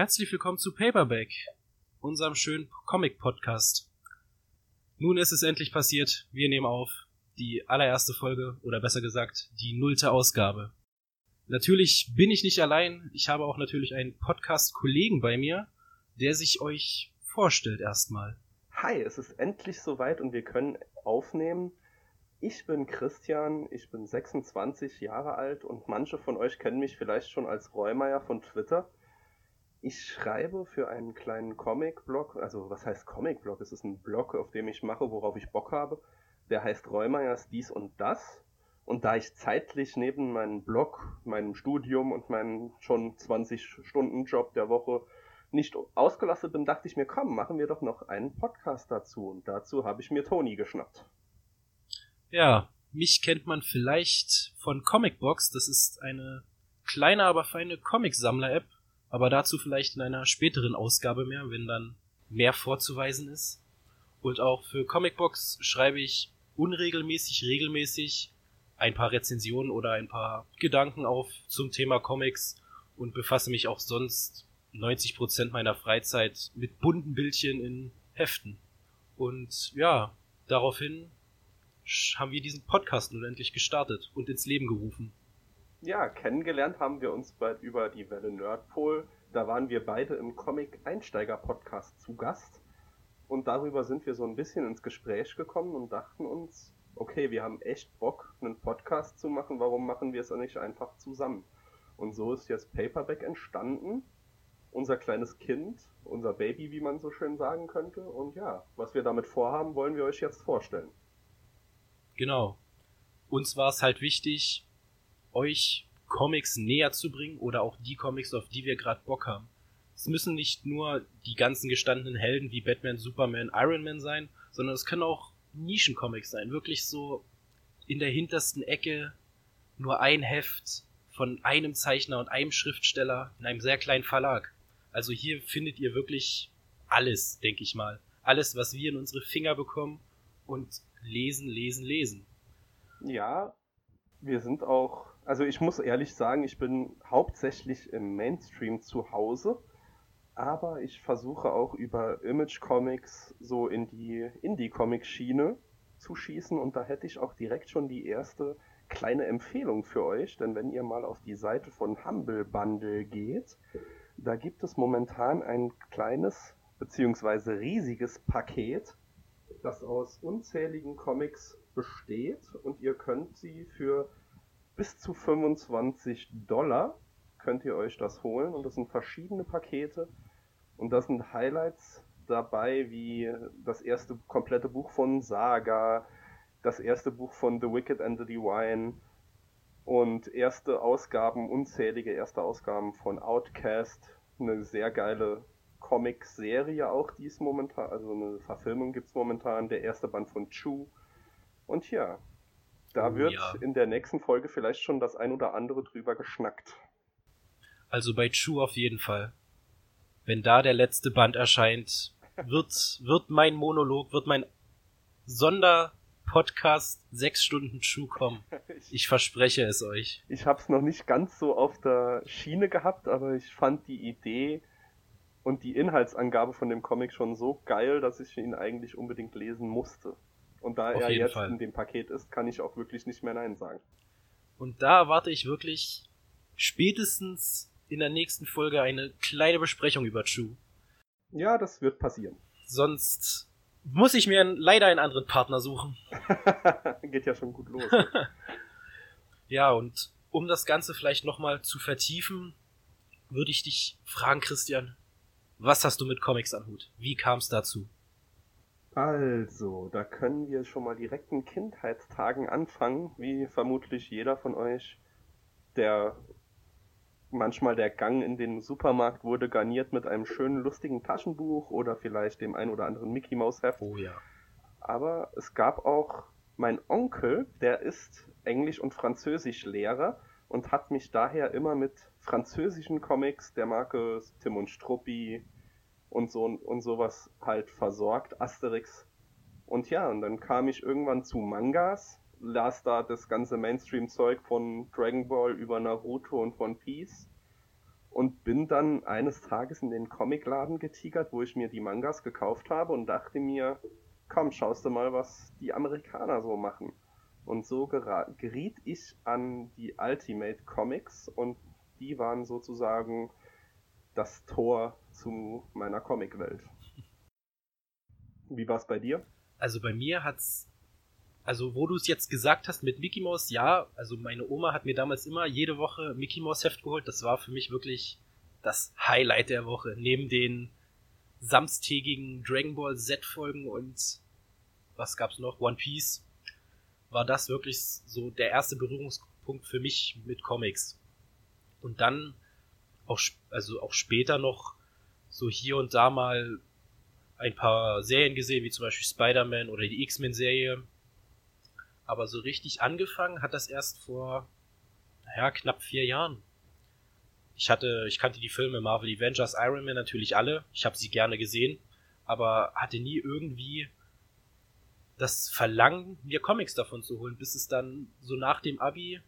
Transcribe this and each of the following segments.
Herzlich willkommen zu Paperback, unserem schönen Comic-Podcast. Nun ist es endlich passiert. Wir nehmen auf die allererste Folge oder besser gesagt die nullte Ausgabe. Natürlich bin ich nicht allein. Ich habe auch natürlich einen Podcast-Kollegen bei mir, der sich euch vorstellt erstmal. Hi, es ist endlich soweit und wir können aufnehmen. Ich bin Christian, ich bin 26 Jahre alt und manche von euch kennen mich vielleicht schon als Reumeier von Twitter. Ich schreibe für einen kleinen Comic-Blog, also was heißt Comic-Blog? Es ist ein Blog, auf dem ich mache, worauf ich Bock habe. Der heißt Reumeiers dies und das. Und da ich zeitlich neben meinem Blog, meinem Studium und meinem schon 20-Stunden-Job der Woche nicht ausgelastet bin, dachte ich mir, komm, machen wir doch noch einen Podcast dazu. Und dazu habe ich mir Toni geschnappt. Ja, mich kennt man vielleicht von Comicbox. Das ist eine kleine, aber feine Comic-Sammler-App. Aber dazu vielleicht in einer späteren Ausgabe mehr, wenn dann mehr vorzuweisen ist. Und auch für Comicbox schreibe ich unregelmäßig, regelmäßig ein paar Rezensionen oder ein paar Gedanken auf zum Thema Comics und befasse mich auch sonst 90% meiner Freizeit mit bunten Bildchen in Heften. Und ja, daraufhin haben wir diesen Podcast nun endlich gestartet und ins Leben gerufen. Ja, kennengelernt haben wir uns bald über die Welle Nerdpol. Da waren wir beide im Comic-Einsteiger-Podcast zu Gast. Und darüber sind wir so ein bisschen ins Gespräch gekommen und dachten uns, okay, wir haben echt Bock, einen Podcast zu machen, warum machen wir es nicht einfach zusammen? Und so ist jetzt Paperback entstanden unser kleines Kind, unser Baby, wie man so schön sagen könnte. Und ja, was wir damit vorhaben, wollen wir euch jetzt vorstellen. Genau. Uns war es halt wichtig, euch Comics näher zu bringen oder auch die Comics, auf die wir gerade Bock haben. Es müssen nicht nur die ganzen gestandenen Helden wie Batman, Superman, Iron Man sein, sondern es können auch Nischencomics sein. Wirklich so in der hintersten Ecke nur ein Heft von einem Zeichner und einem Schriftsteller in einem sehr kleinen Verlag. Also hier findet ihr wirklich alles, denke ich mal. Alles, was wir in unsere Finger bekommen und lesen, lesen, lesen. Ja, wir sind auch, also ich muss ehrlich sagen, ich bin hauptsächlich im Mainstream zu Hause, aber ich versuche auch über Image Comics so in die Indie-Comic-Schiene zu schießen und da hätte ich auch direkt schon die erste kleine Empfehlung für euch, denn wenn ihr mal auf die Seite von Humble Bundle geht, da gibt es momentan ein kleines bzw. riesiges Paket, das aus unzähligen Comics besteht und ihr könnt sie für bis zu 25 Dollar könnt ihr euch das holen. Und das sind verschiedene Pakete. Und das sind Highlights dabei wie das erste komplette Buch von Saga, das erste Buch von The Wicked and the Divine, und erste Ausgaben, unzählige erste Ausgaben von Outcast, eine sehr geile Comic-Serie auch, die ist momentan, also eine Verfilmung gibt es momentan, der erste Band von Chu. Und ja, da oh, wird ja. in der nächsten Folge vielleicht schon das ein oder andere drüber geschnackt. Also bei Chu auf jeden Fall. Wenn da der letzte Band erscheint, wird, wird mein Monolog, wird mein Sonder, Podcast sechs Stunden True kommen. Ich verspreche es euch. Ich habe es noch nicht ganz so auf der Schiene gehabt, aber ich fand die Idee und die Inhaltsangabe von dem Comic schon so geil, dass ich ihn eigentlich unbedingt lesen musste. Und da auf er jetzt Fall. in dem Paket ist, kann ich auch wirklich nicht mehr Nein sagen. Und da erwarte ich wirklich spätestens in der nächsten Folge eine kleine Besprechung über True. Ja, das wird passieren. Sonst muss ich mir leider einen anderen Partner suchen. Geht ja schon gut los. ja, und um das Ganze vielleicht nochmal zu vertiefen, würde ich dich fragen, Christian, was hast du mit Comics am Hut? Wie kam es dazu? Also, da können wir schon mal direkt in Kindheitstagen anfangen, wie vermutlich jeder von euch, der manchmal der Gang in den Supermarkt wurde garniert mit einem schönen, lustigen Taschenbuch oder vielleicht dem ein oder anderen Mickey Mouse Heft. Oh ja. Aber es gab auch mein Onkel, der ist Englisch- und Französisch-Lehrer und hat mich daher immer mit französischen Comics der Marke Tim und Struppi und so und sowas halt versorgt, Asterix. Und ja, und dann kam ich irgendwann zu Mangas las da das ganze Mainstream-Zeug von Dragon Ball über Naruto und One Piece. und bin dann eines Tages in den Comicladen getigert, wo ich mir die Mangas gekauft habe und dachte mir, komm, schaust du mal, was die Amerikaner so machen. Und so geriet ich an die Ultimate Comics und die waren sozusagen das Tor zu meiner Comicwelt. Wie war es bei dir? Also bei mir hat's also wo du es jetzt gesagt hast mit Mickey Mouse, ja, also meine Oma hat mir damals immer jede Woche Mickey Mouse Heft geholt. Das war für mich wirklich das Highlight der Woche. Neben den samstägigen Dragon Ball Z Folgen und was gab's noch? One Piece war das wirklich so der erste Berührungspunkt für mich mit Comics. Und dann auch, also auch später noch so hier und da mal ein paar Serien gesehen, wie zum Beispiel Spider-Man oder die X-Men-Serie. Aber so richtig angefangen hat das erst vor, naja, knapp vier Jahren. Ich hatte, ich kannte die Filme Marvel Avengers, Iron Man natürlich alle. Ich habe sie gerne gesehen, aber hatte nie irgendwie das Verlangen, mir Comics davon zu holen, bis es dann so nach dem Abi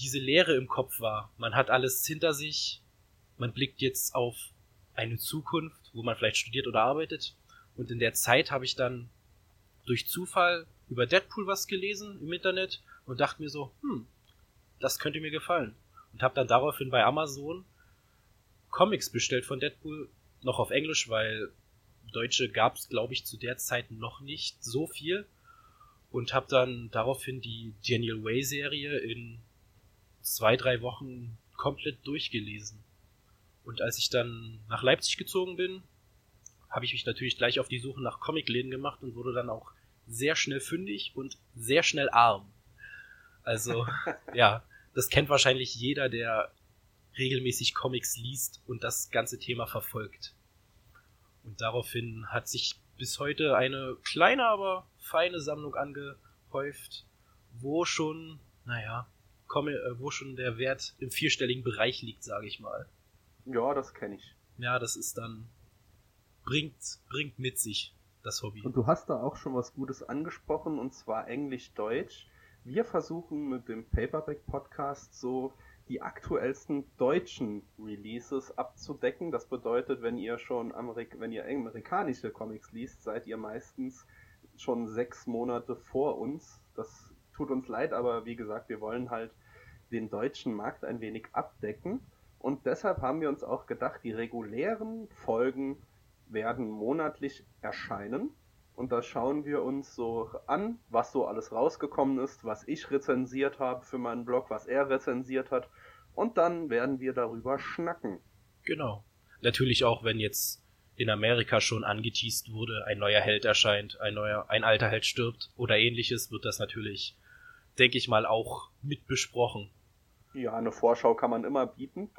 diese Leere im Kopf war. Man hat alles hinter sich, man blickt jetzt auf eine Zukunft, wo man vielleicht studiert oder arbeitet. Und in der Zeit habe ich dann durch Zufall über Deadpool was gelesen im Internet und dachte mir so, hm, das könnte mir gefallen. Und habe dann daraufhin bei Amazon Comics bestellt von Deadpool, noch auf Englisch, weil Deutsche gab es, glaube ich, zu der Zeit noch nicht so viel. Und habe dann daraufhin die Daniel Way-Serie in zwei, drei Wochen komplett durchgelesen. Und als ich dann nach Leipzig gezogen bin, habe ich mich natürlich gleich auf die Suche nach Comicläden gemacht und wurde dann auch sehr schnell fündig und sehr schnell arm. Also, ja, das kennt wahrscheinlich jeder, der regelmäßig Comics liest und das ganze Thema verfolgt. Und daraufhin hat sich bis heute eine kleine, aber feine Sammlung angehäuft, wo schon, naja, komme, äh, wo schon der Wert im vierstelligen Bereich liegt, sage ich mal. Ja, das kenne ich. Ja, das ist dann bringt bringt mit sich das Hobby. Und du hast da auch schon was Gutes angesprochen, und zwar Englisch-Deutsch. Wir versuchen mit dem Paperback Podcast so die aktuellsten deutschen Releases abzudecken. Das bedeutet, wenn ihr schon Amerik wenn ihr amerikanische Comics liest, seid ihr meistens schon sechs Monate vor uns. Das tut uns leid, aber wie gesagt, wir wollen halt den deutschen Markt ein wenig abdecken. Und deshalb haben wir uns auch gedacht, die regulären Folgen werden monatlich erscheinen. Und da schauen wir uns so an, was so alles rausgekommen ist, was ich rezensiert habe für meinen Blog, was er rezensiert hat. Und dann werden wir darüber schnacken. Genau. Natürlich auch, wenn jetzt in Amerika schon angeteased wurde, ein neuer Held erscheint, ein neuer, ein alter Held stirbt oder ähnliches, wird das natürlich, denke ich mal, auch mit besprochen. Ja, eine Vorschau kann man immer bieten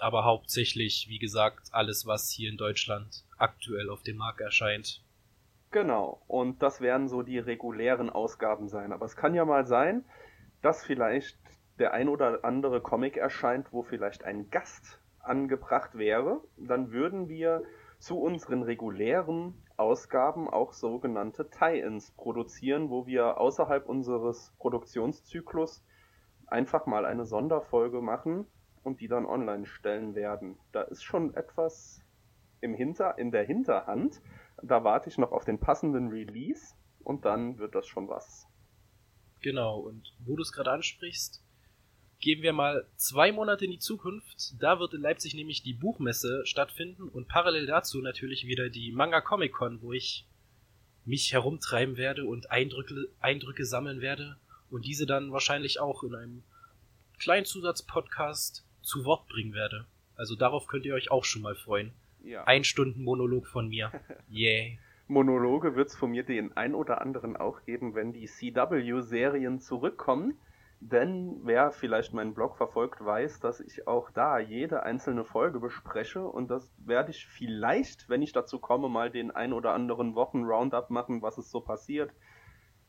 aber hauptsächlich, wie gesagt, alles, was hier in Deutschland aktuell auf dem Markt erscheint. Genau, und das werden so die regulären Ausgaben sein. Aber es kann ja mal sein, dass vielleicht der ein oder andere Comic erscheint, wo vielleicht ein Gast angebracht wäre. Dann würden wir zu unseren regulären Ausgaben auch sogenannte Tie-ins produzieren, wo wir außerhalb unseres Produktionszyklus einfach mal eine Sonderfolge machen, und die dann online stellen werden. Da ist schon etwas im Hinter, in der Hinterhand. Da warte ich noch auf den passenden Release und dann wird das schon was. Genau, und wo du es gerade ansprichst, gehen wir mal zwei Monate in die Zukunft. Da wird in Leipzig nämlich die Buchmesse stattfinden und parallel dazu natürlich wieder die Manga Comic Con, wo ich mich herumtreiben werde und Eindrücke, Eindrücke sammeln werde und diese dann wahrscheinlich auch in einem kleinen Zusatzpodcast zu Wort bringen werde. Also darauf könnt ihr euch auch schon mal freuen. Ja. Ein Stunden Monolog von mir. Yay. Monologe wird es von mir den ein oder anderen auch geben, wenn die CW-Serien zurückkommen. Denn wer vielleicht meinen Blog verfolgt, weiß, dass ich auch da jede einzelne Folge bespreche und das werde ich vielleicht, wenn ich dazu komme, mal den ein oder anderen Wochen Roundup machen, was es so passiert.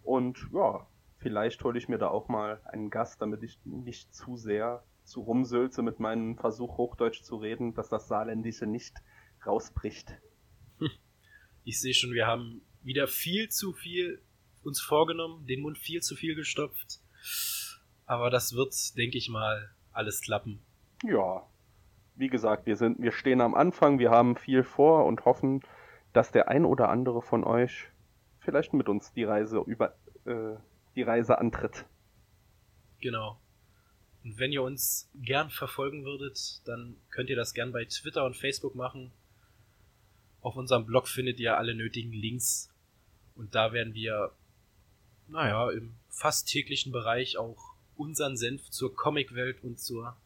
Und ja, vielleicht hole ich mir da auch mal einen Gast, damit ich nicht zu sehr zu rumsülze mit meinem Versuch, Hochdeutsch zu reden, dass das Saarländische nicht rausbricht. Ich sehe schon, wir haben wieder viel zu viel uns vorgenommen, den Mund viel zu viel gestopft. Aber das wird, denke ich mal, alles klappen. Ja. wie gesagt, wir sind, wir stehen am Anfang, wir haben viel vor und hoffen, dass der ein oder andere von euch vielleicht mit uns die Reise über äh, die Reise antritt. Genau. Und wenn ihr uns gern verfolgen würdet, dann könnt ihr das gern bei Twitter und Facebook machen. Auf unserem Blog findet ihr alle nötigen Links. Und da werden wir, naja, im fast täglichen Bereich auch unseren Senf zur Comicwelt und zur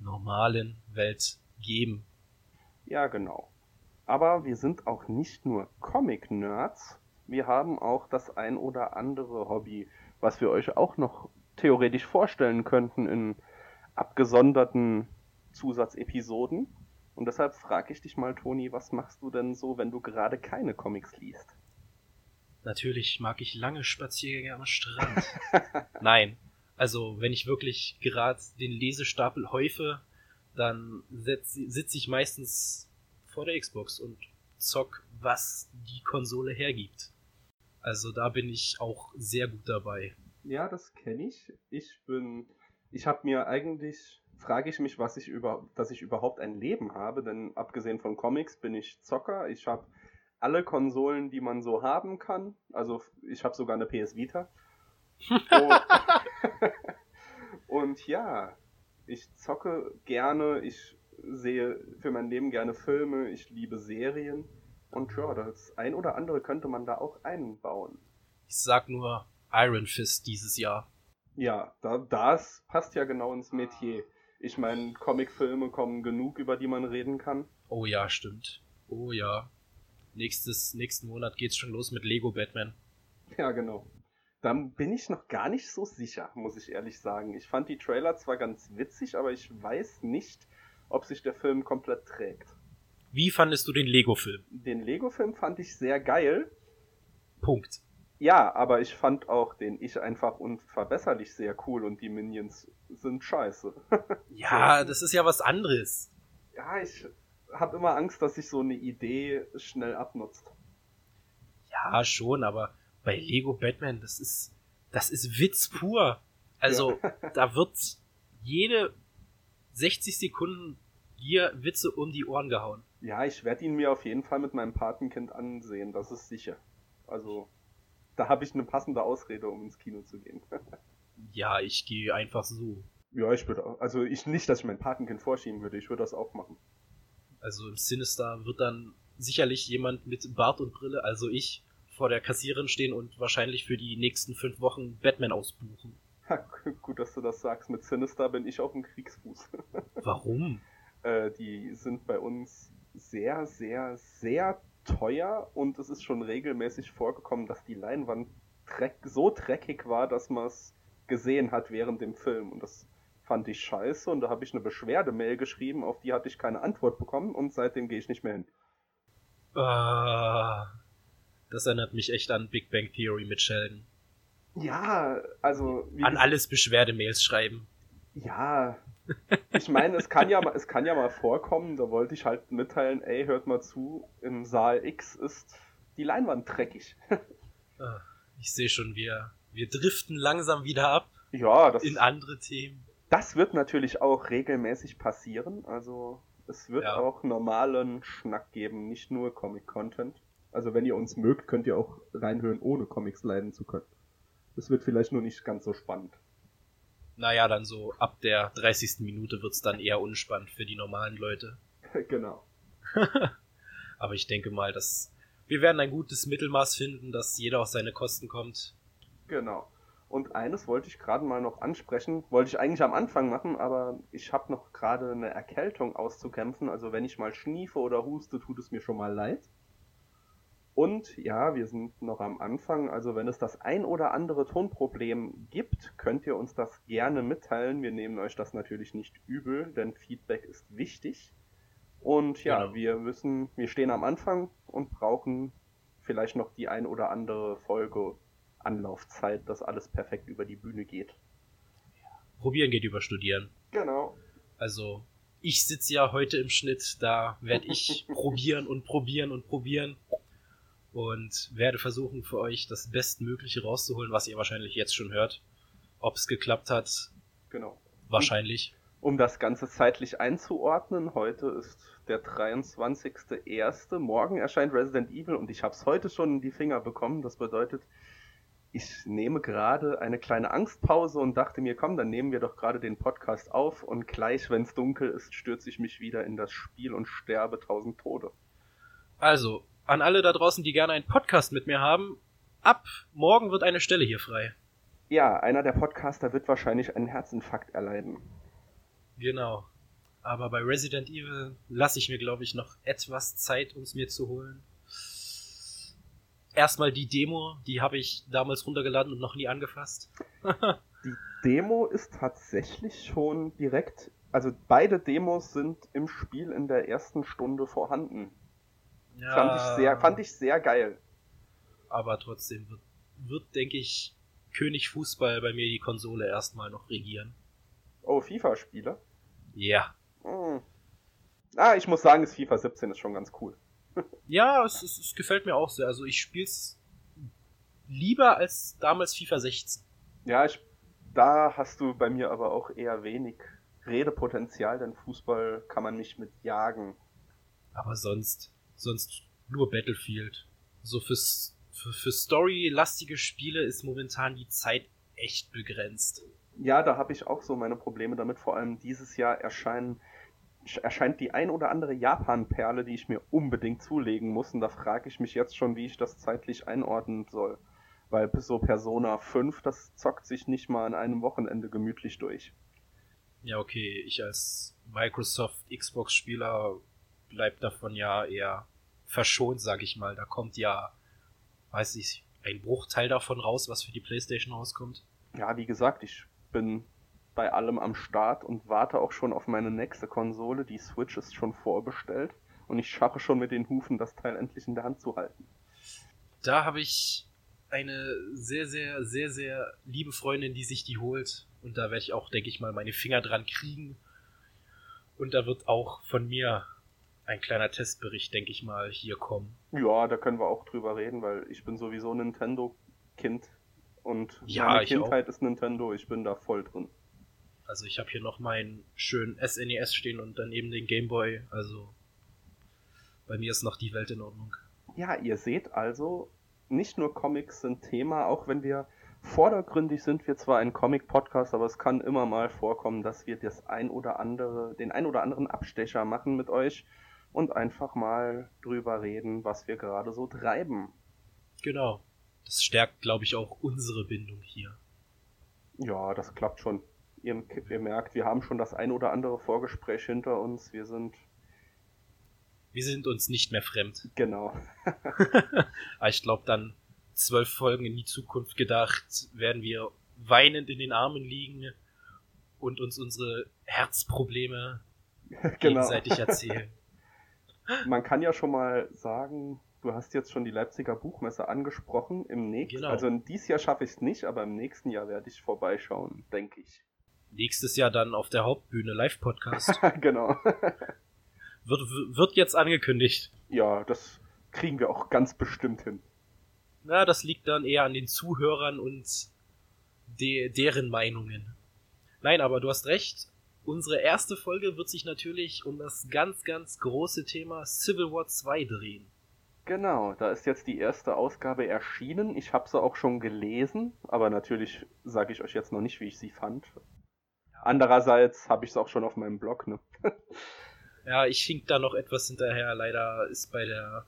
normalen Welt geben. Ja, genau. Aber wir sind auch nicht nur Comic-Nerds, wir haben auch das ein oder andere Hobby, was wir euch auch noch theoretisch vorstellen könnten in abgesonderten Zusatzepisoden. Und deshalb frage ich dich mal, Toni, was machst du denn so, wenn du gerade keine Comics liest? Natürlich mag ich lange Spaziergänge am Strand. Nein, also wenn ich wirklich gerade den Lesestapel häufe, dann sitze ich meistens vor der Xbox und zock, was die Konsole hergibt. Also da bin ich auch sehr gut dabei. Ja, das kenne ich. Ich bin, ich habe mir eigentlich, frage ich mich, was ich über, dass ich überhaupt ein Leben habe, denn abgesehen von Comics bin ich Zocker. Ich habe alle Konsolen, die man so haben kann. Also ich habe sogar eine PS Vita. und, und ja, ich zocke gerne, ich sehe für mein Leben gerne Filme, ich liebe Serien. Und ja, das ein oder andere könnte man da auch einbauen. Ich sag nur Iron Fist dieses Jahr. Ja, da, das passt ja genau ins Metier. Ich meine, Comicfilme kommen genug, über die man reden kann. Oh ja, stimmt. Oh ja. Nächstes, nächsten Monat geht's schon los mit Lego Batman. Ja, genau. Dann bin ich noch gar nicht so sicher, muss ich ehrlich sagen. Ich fand die Trailer zwar ganz witzig, aber ich weiß nicht, ob sich der Film komplett trägt. Wie fandest du den Lego-Film? Den Lego-Film fand ich sehr geil. Punkt. Ja, aber ich fand auch den Ich einfach unverbesserlich sehr cool und die Minions sind scheiße. ja, das ist ja was anderes. Ja, ich habe immer Angst, dass sich so eine Idee schnell abnutzt. Ja, schon, aber bei Lego Batman, das ist, das ist Witz pur. Also, ja. da wird jede 60 Sekunden dir Witze um die Ohren gehauen. Ja, ich werde ihn mir auf jeden Fall mit meinem Patenkind ansehen, das ist sicher. Also, da habe ich eine passende Ausrede, um ins Kino zu gehen. ja, ich gehe einfach so. Ja, ich würde auch, also ich nicht, dass ich mein Patenkind vorschieben würde, ich würde das auch machen. Also im Sinister wird dann sicherlich jemand mit Bart und Brille, also ich, vor der Kassiererin stehen und wahrscheinlich für die nächsten fünf Wochen Batman ausbuchen. Ha, gut, dass du das sagst. Mit Sinister bin ich auf dem Kriegsfuß. Warum? äh, die sind bei uns sehr, sehr, sehr teuer und es ist schon regelmäßig vorgekommen, dass die Leinwand dreck, so dreckig war, dass man es gesehen hat während dem Film. Und das fand ich scheiße und da habe ich eine Beschwerdemail geschrieben, auf die hatte ich keine Antwort bekommen und seitdem gehe ich nicht mehr hin. Uh, das erinnert mich echt an Big Bang Theory mit Sheldon. Ja, also. An alles Beschwerdemails schreiben. Ja, ich meine, es kann ja mal, es kann ja mal vorkommen, da wollte ich halt mitteilen, ey, hört mal zu, im Saal X ist die Leinwand dreckig. Ah, ich sehe schon, wir, wir driften langsam wieder ab. Ja, das, in andere Themen. Das wird natürlich auch regelmäßig passieren. Also es wird ja. auch normalen Schnack geben, nicht nur Comic-Content. Also wenn ihr uns mögt, könnt ihr auch reinhören, ohne Comics leiden zu können. Es wird vielleicht nur nicht ganz so spannend naja, dann so ab der 30. Minute wird's dann eher unspannend für die normalen Leute. genau. Aber ich denke mal, dass wir werden ein gutes Mittelmaß finden, dass jeder auf seine Kosten kommt. Genau. Und eines wollte ich gerade mal noch ansprechen, wollte ich eigentlich am Anfang machen, aber ich habe noch gerade eine Erkältung auszukämpfen. Also wenn ich mal schniefe oder huste, tut es mir schon mal leid. Und ja, wir sind noch am Anfang, also wenn es das ein oder andere Tonproblem gibt, könnt ihr uns das gerne mitteilen. Wir nehmen euch das natürlich nicht übel, denn Feedback ist wichtig. Und ja, genau. wir müssen, wir stehen am Anfang und brauchen vielleicht noch die ein oder andere Folge Anlaufzeit, dass alles perfekt über die Bühne geht. Probieren geht über Studieren. Genau. Also, ich sitze ja heute im Schnitt, da werde ich probieren und probieren und probieren und werde versuchen für euch das Bestmögliche rauszuholen, was ihr wahrscheinlich jetzt schon hört. Ob es geklappt hat, genau. Wahrscheinlich. Um das Ganze zeitlich einzuordnen, heute ist der 23.01. Morgen erscheint Resident Evil und ich habe es heute schon in die Finger bekommen. Das bedeutet, ich nehme gerade eine kleine Angstpause und dachte mir, komm, dann nehmen wir doch gerade den Podcast auf und gleich, wenn es dunkel ist, stürze ich mich wieder in das Spiel und sterbe tausend Tode. Also, an alle da draußen, die gerne einen Podcast mit mir haben, ab morgen wird eine Stelle hier frei. Ja, einer der Podcaster wird wahrscheinlich einen Herzinfarkt erleiden. Genau. Aber bei Resident Evil lasse ich mir, glaube ich, noch etwas Zeit, um es mir zu holen. Erstmal die Demo, die habe ich damals runtergeladen und noch nie angefasst. die Demo ist tatsächlich schon direkt, also beide Demos sind im Spiel in der ersten Stunde vorhanden. Ja, fand, ich sehr, fand ich sehr geil. Aber trotzdem wird, wird denke ich, König Fußball bei mir die Konsole erstmal noch regieren. Oh, FIFA-Spiele? Ja. Hm. Ah, ich muss sagen, das FIFA 17 ist schon ganz cool. ja, es, es, es, gefällt mir auch sehr. Also ich spiele es lieber als damals FIFA 16. Ja, ich, da hast du bei mir aber auch eher wenig Redepotenzial, denn Fußball kann man nicht mit jagen. Aber sonst, sonst nur Battlefield. So fürs, für, für Story-lastige Spiele ist momentan die Zeit echt begrenzt. Ja, da habe ich auch so meine Probleme damit. Vor allem dieses Jahr erscheinen, erscheint die ein oder andere Japan-Perle, die ich mir unbedingt zulegen muss. Und da frage ich mich jetzt schon, wie ich das zeitlich einordnen soll. Weil so Persona 5, das zockt sich nicht mal an einem Wochenende gemütlich durch. Ja, okay, ich als Microsoft Xbox-Spieler bleib davon ja eher verschont, sag ich mal. Da kommt ja, weiß ich, ein Bruchteil davon raus, was für die PlayStation rauskommt. Ja, wie gesagt, ich bin bei allem am Start und warte auch schon auf meine nächste Konsole. Die Switch ist schon vorbestellt und ich scharre schon mit den Hufen, das Teil endlich in der Hand zu halten. Da habe ich eine sehr, sehr, sehr, sehr liebe Freundin, die sich die holt. Und da werde ich auch, denke ich mal, meine Finger dran kriegen. Und da wird auch von mir ein kleiner Testbericht, denke ich mal, hier kommen. Ja, da können wir auch drüber reden, weil ich bin sowieso Nintendo-Kind. Und ja, meine Kindheit ist Nintendo, ich bin da voll drin. Also ich habe hier noch meinen schönen SNES stehen und daneben den Game Boy. Also bei mir ist noch die Welt in Ordnung. Ja, ihr seht also, nicht nur Comics sind Thema, auch wenn wir vordergründig sind wir zwar ein Comic-Podcast, aber es kann immer mal vorkommen, dass wir das ein oder andere, den ein oder anderen Abstecher machen mit euch und einfach mal drüber reden, was wir gerade so treiben. Genau. Das stärkt, glaube ich, auch unsere Bindung hier. Ja, das klappt schon. Ihr, ihr, merkt, wir haben schon das ein oder andere Vorgespräch hinter uns. Wir sind. Wir sind uns nicht mehr fremd. Genau. Aber ich glaube, dann zwölf Folgen in die Zukunft gedacht, werden wir weinend in den Armen liegen und uns unsere Herzprobleme genau. gegenseitig erzählen. Man kann ja schon mal sagen, du hast jetzt schon die Leipziger Buchmesse angesprochen. Im nächsten, genau. also in dieses Jahr schaffe ich es nicht, aber im nächsten Jahr werde ich vorbeischauen, denke ich. Nächstes Jahr dann auf der Hauptbühne Live-Podcast. genau. wird, wird jetzt angekündigt. Ja, das kriegen wir auch ganz bestimmt hin. Na, das liegt dann eher an den Zuhörern und de deren Meinungen. Nein, aber du hast recht. Unsere erste Folge wird sich natürlich um das ganz, ganz große Thema Civil War 2 drehen. Genau, da ist jetzt die erste Ausgabe erschienen. Ich habe sie auch schon gelesen, aber natürlich sage ich euch jetzt noch nicht, wie ich sie fand. Andererseits habe ich es auch schon auf meinem Blog, ne? ja, ich hink da noch etwas hinterher. Leider ist bei der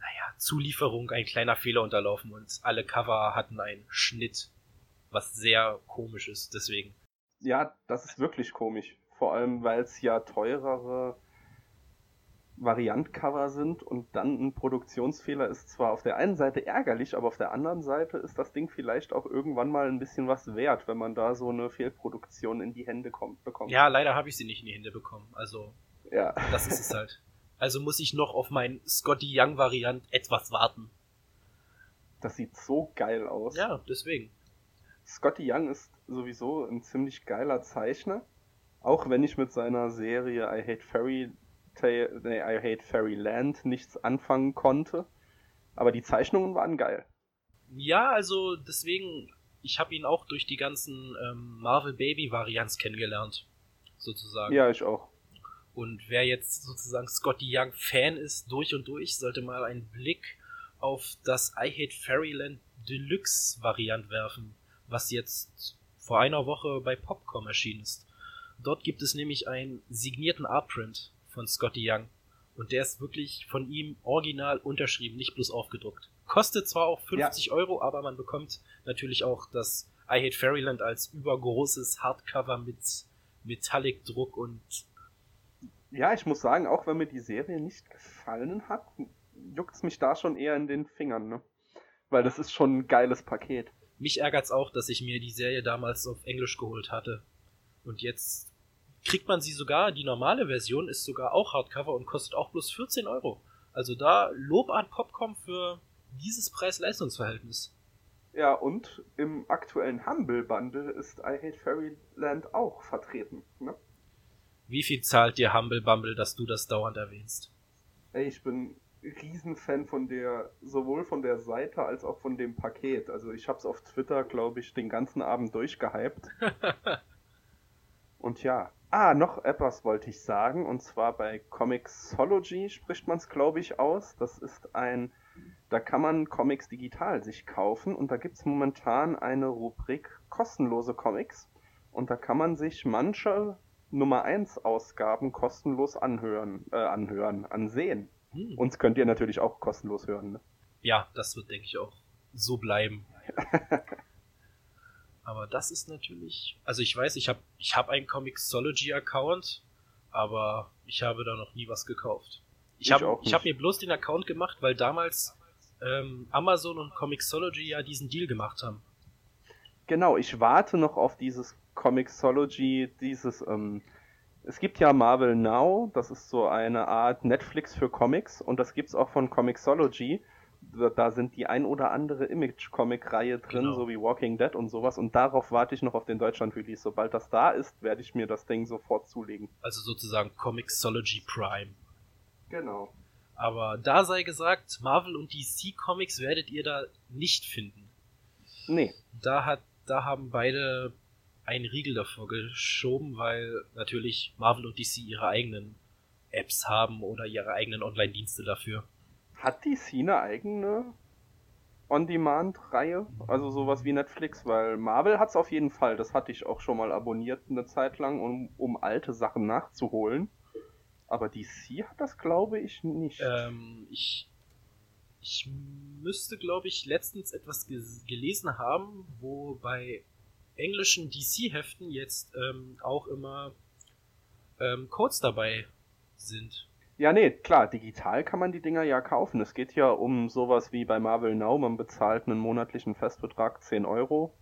naja, Zulieferung ein kleiner Fehler unterlaufen und alle Cover hatten einen Schnitt, was sehr komisch ist, deswegen. Ja, das ist wirklich komisch. Vor allem, weil es ja teurere Variantcover sind und dann ein Produktionsfehler ist zwar auf der einen Seite ärgerlich, aber auf der anderen Seite ist das Ding vielleicht auch irgendwann mal ein bisschen was wert, wenn man da so eine Fehlproduktion in die Hände kommt, bekommt. Ja, leider habe ich sie nicht in die Hände bekommen. Also, ja. das ist es halt. Also muss ich noch auf mein Scotty Young Variant etwas warten. Das sieht so geil aus. Ja, deswegen. Scotty Young ist sowieso ein ziemlich geiler Zeichner. Auch wenn ich mit seiner Serie I Hate Fairy Tale, nee, I Hate Fairyland nichts anfangen konnte. Aber die Zeichnungen waren geil. Ja, also deswegen, ich habe ihn auch durch die ganzen ähm, Marvel Baby Variants kennengelernt. sozusagen. Ja, ich auch. Und wer jetzt sozusagen Scotty Young Fan ist, durch und durch, sollte mal einen Blick auf das I Hate Fairyland Deluxe Variant werfen, was jetzt vor einer Woche bei Popcom erschienen ist. Dort gibt es nämlich einen signierten Artprint von Scotty Young. Und der ist wirklich von ihm original unterschrieben, nicht bloß aufgedruckt. Kostet zwar auch 50 ja. Euro, aber man bekommt natürlich auch das I Hate Fairyland als übergroßes Hardcover mit Metallic-Druck und. Ja, ich muss sagen, auch wenn mir die Serie nicht gefallen hat, juckt es mich da schon eher in den Fingern, ne? Weil das ist schon ein geiles Paket. Mich ärgert's auch, dass ich mir die Serie damals auf Englisch geholt hatte. Und jetzt kriegt man sie sogar, die normale Version ist sogar auch Hardcover und kostet auch bloß 14 Euro. Also da Lob an Popcom für dieses Preis-Leistungs-Verhältnis. Ja, und im aktuellen Humble Bundle ist I Hate Fairyland auch vertreten. Ne? Wie viel zahlt dir Humble Bumble, dass du das dauernd erwähnst? Ey, ich bin Riesenfan von der, sowohl von der Seite als auch von dem Paket. Also ich hab's auf Twitter, glaube ich, den ganzen Abend durchgehypt. und ja. Ah, noch etwas wollte ich sagen. Und zwar bei Comixology spricht man es, glaube ich, aus. Das ist ein, da kann man Comics digital sich kaufen. Und da gibt es momentan eine Rubrik kostenlose Comics. Und da kann man sich manche Nummer 1 Ausgaben kostenlos anhören, äh, anhören, ansehen. Hm. Uns könnt ihr natürlich auch kostenlos hören. Ne? Ja, das wird, denke ich, auch so bleiben. aber das ist natürlich. Also ich weiß, ich habe ich hab einen Comixology-Account, aber ich habe da noch nie was gekauft. Ich, ich habe hab mir bloß den Account gemacht, weil damals ähm, Amazon und Comixology ja diesen Deal gemacht haben. Genau, ich warte noch auf dieses Comixology, dieses ähm, es gibt ja Marvel Now, das ist so eine Art Netflix für Comics und das gibt's auch von Comixology. Da sind die ein oder andere Image-Comic-Reihe drin, genau. so wie Walking Dead und sowas. Und darauf warte ich noch auf den Deutschland-Release. Sobald das da ist, werde ich mir das Ding sofort zulegen. Also sozusagen Comixology Prime. Genau. Aber da sei gesagt, Marvel und DC Comics werdet ihr da nicht finden. Nee. Da hat, da haben beide einen Riegel davor geschoben, weil natürlich Marvel und DC ihre eigenen Apps haben oder ihre eigenen Online-Dienste dafür. Hat DC eine eigene On-Demand-Reihe? Also sowas wie Netflix? Weil Marvel hat es auf jeden Fall. Das hatte ich auch schon mal abonniert eine Zeit lang, um, um alte Sachen nachzuholen. Aber DC hat das, glaube ich, nicht. Ähm, ich, ich müsste, glaube ich, letztens etwas gelesen haben, wo bei englischen DC-Heften jetzt ähm, auch immer ähm, Codes dabei sind. Ja, nee, klar, digital kann man die Dinger ja kaufen. Es geht ja um sowas wie bei Marvel Now, man bezahlt einen monatlichen Festbetrag 10 Euro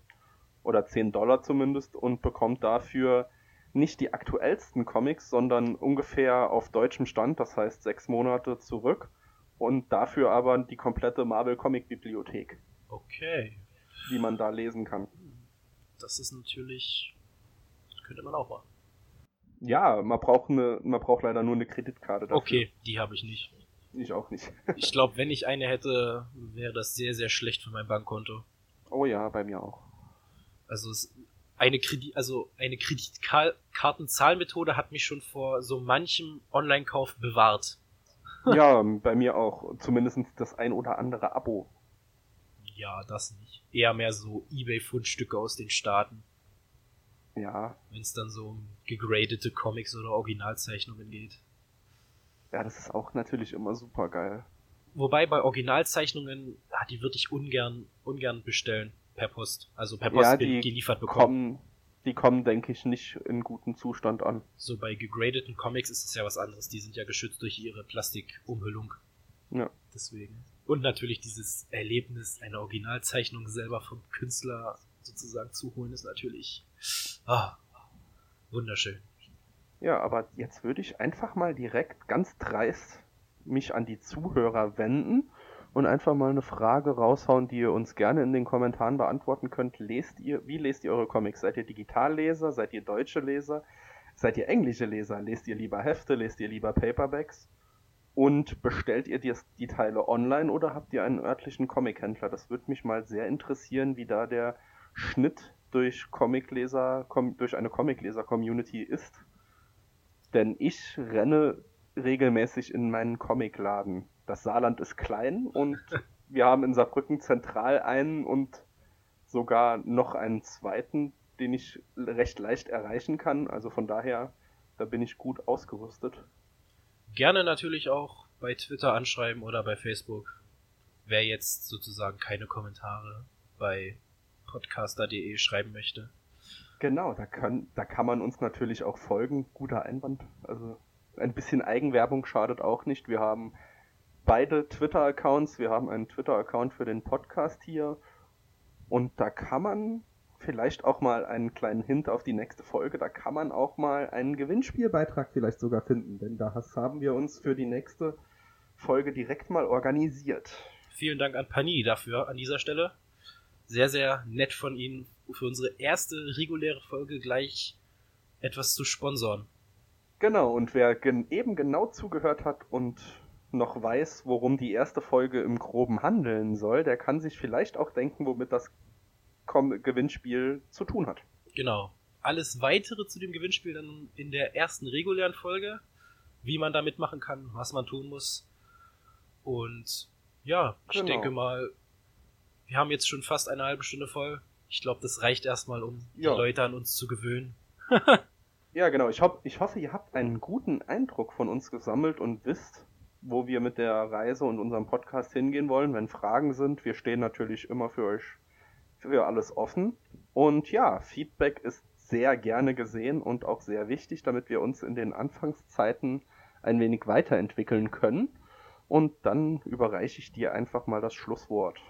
oder 10 Dollar zumindest und bekommt dafür nicht die aktuellsten Comics, sondern ungefähr auf deutschem Stand, das heißt sechs Monate zurück und dafür aber die komplette Marvel Comic Bibliothek. Okay. Die man da lesen kann das ist natürlich, könnte man auch machen. Ja, man braucht eine, man braucht leider nur eine Kreditkarte dafür. Okay, die habe ich nicht. Ich auch nicht. ich glaube, wenn ich eine hätte, wäre das sehr, sehr schlecht für mein Bankkonto. Oh ja, bei mir auch. Also eine Kredit, also eine Kreditkartenzahlmethode hat mich schon vor so manchem Online-Kauf bewahrt. ja, bei mir auch. Zumindest das ein oder andere Abo. Ja, das nicht. Eher mehr so Ebay-Fundstücke aus den Staaten. Ja. Wenn es dann so um gegradete Comics oder Originalzeichnungen geht. Ja, das ist auch natürlich immer super geil. Wobei bei Originalzeichnungen, ah, die würde ich ungern, ungern bestellen per Post. Also per Post ja, die geliefert bekommen. Kommen, die kommen, denke ich, nicht in gutem Zustand an. So bei gegradeten Comics ist es ja was anderes. Die sind ja geschützt durch ihre Plastikumhüllung. Ja. Deswegen. Und natürlich dieses Erlebnis, eine Originalzeichnung selber vom Künstler sozusagen zu holen, ist natürlich ah, wunderschön. Ja, aber jetzt würde ich einfach mal direkt ganz dreist mich an die Zuhörer wenden und einfach mal eine Frage raushauen, die ihr uns gerne in den Kommentaren beantworten könnt. Lest ihr, wie lest ihr eure Comics? Seid ihr Digitalleser? Seid ihr deutsche Leser? Seid ihr englische Leser? Lest ihr lieber Hefte? Lest ihr lieber Paperbacks? Und bestellt ihr die, die Teile online oder habt ihr einen örtlichen Comic-Händler? Das würde mich mal sehr interessieren, wie da der Schnitt durch Comicleser, com, durch eine Comicleser-Community ist. Denn ich renne regelmäßig in meinen Comicladen. Das Saarland ist klein und wir haben in Saarbrücken zentral einen und sogar noch einen zweiten, den ich recht leicht erreichen kann. Also von daher, da bin ich gut ausgerüstet. Gerne natürlich auch bei Twitter anschreiben oder bei Facebook. Wer jetzt sozusagen keine Kommentare bei podcaster.de schreiben möchte. Genau, da kann, da kann man uns natürlich auch folgen. Guter Einwand. Also ein bisschen Eigenwerbung schadet auch nicht. Wir haben beide Twitter-Accounts. Wir haben einen Twitter-Account für den Podcast hier. Und da kann man vielleicht auch mal einen kleinen Hint auf die nächste Folge. Da kann man auch mal einen Gewinnspielbeitrag vielleicht sogar finden. Denn da haben wir uns für die nächste Folge direkt mal organisiert. Vielen Dank an Pani dafür an dieser Stelle. Sehr, sehr nett von Ihnen für unsere erste reguläre Folge gleich etwas zu sponsoren. Genau, und wer gen eben genau zugehört hat und noch weiß, worum die erste Folge im Groben handeln soll, der kann sich vielleicht auch denken, womit das Gewinnspiel zu tun hat. Genau. Alles weitere zu dem Gewinnspiel dann in der ersten regulären Folge, wie man da mitmachen kann, was man tun muss. Und ja, ich genau. denke mal, wir haben jetzt schon fast eine halbe Stunde voll. Ich glaube, das reicht erstmal, um ja. die Leute an uns zu gewöhnen. ja, genau. Ich, hoff, ich hoffe, ihr habt einen guten Eindruck von uns gesammelt und wisst, wo wir mit der Reise und unserem Podcast hingehen wollen. Wenn Fragen sind, wir stehen natürlich immer für euch für alles offen. Und ja, Feedback ist sehr gerne gesehen und auch sehr wichtig, damit wir uns in den Anfangszeiten ein wenig weiterentwickeln können. Und dann überreiche ich dir einfach mal das Schlusswort.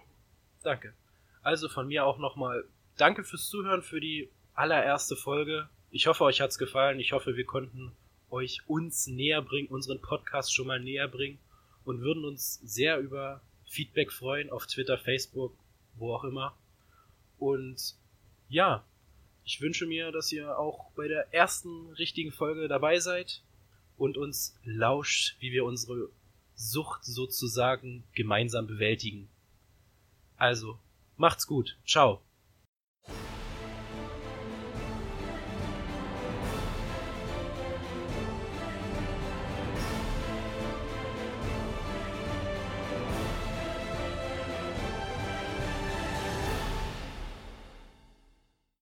Danke. Also von mir auch nochmal danke fürs Zuhören für die allererste Folge. Ich hoffe, euch hat's gefallen. Ich hoffe, wir konnten euch uns näher bringen, unseren Podcast schon mal näher bringen und würden uns sehr über Feedback freuen auf Twitter, Facebook, wo auch immer. Und ja, ich wünsche mir, dass ihr auch bei der ersten richtigen Folge dabei seid und uns lauscht, wie wir unsere Sucht sozusagen gemeinsam bewältigen. Also, Macht's gut. Ciao.